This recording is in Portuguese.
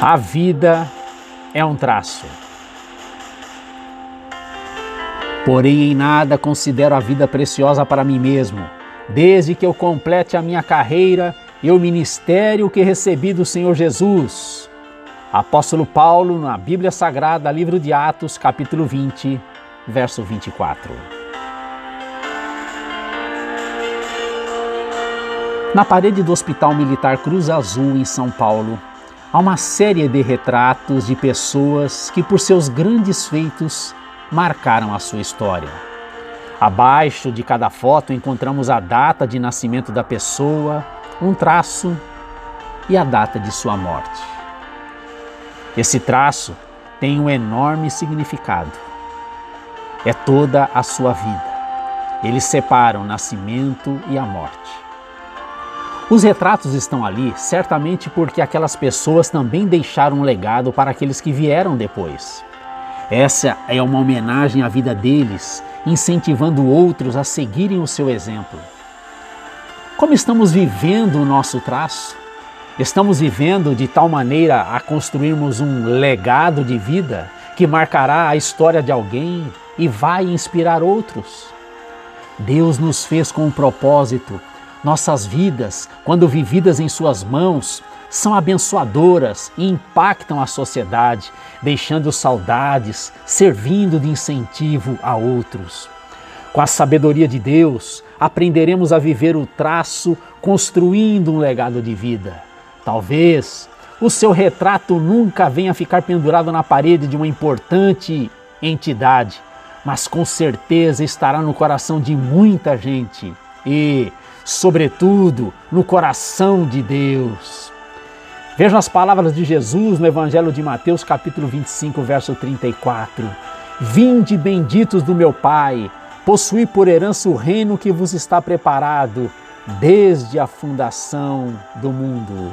A vida é um traço. Porém, em nada considero a vida preciosa para mim mesmo, desde que eu complete a minha carreira e o ministério que recebi do Senhor Jesus. Apóstolo Paulo, na Bíblia Sagrada, livro de Atos, capítulo 20, verso 24. Na parede do Hospital Militar Cruz Azul, em São Paulo, há uma série de retratos de pessoas que, por seus grandes feitos, marcaram a sua história. Abaixo de cada foto encontramos a data de nascimento da pessoa, um traço e a data de sua morte. Esse traço tem um enorme significado. É toda a sua vida. Ele separa o nascimento e a morte. Os retratos estão ali certamente porque aquelas pessoas também deixaram um legado para aqueles que vieram depois. Essa é uma homenagem à vida deles, incentivando outros a seguirem o seu exemplo. Como estamos vivendo o nosso traço? Estamos vivendo de tal maneira a construirmos um legado de vida que marcará a história de alguém e vai inspirar outros. Deus nos fez com um propósito nossas vidas, quando vividas em Suas mãos, são abençoadoras e impactam a sociedade, deixando saudades, servindo de incentivo a outros. Com a sabedoria de Deus, aprenderemos a viver o traço, construindo um legado de vida. Talvez o seu retrato nunca venha ficar pendurado na parede de uma importante entidade, mas com certeza estará no coração de muita gente. E sobretudo no coração de Deus. Vejam as palavras de Jesus no Evangelho de Mateus, capítulo 25, verso 34. Vinde benditos do meu Pai, possuí por herança o reino que vos está preparado desde a fundação do mundo.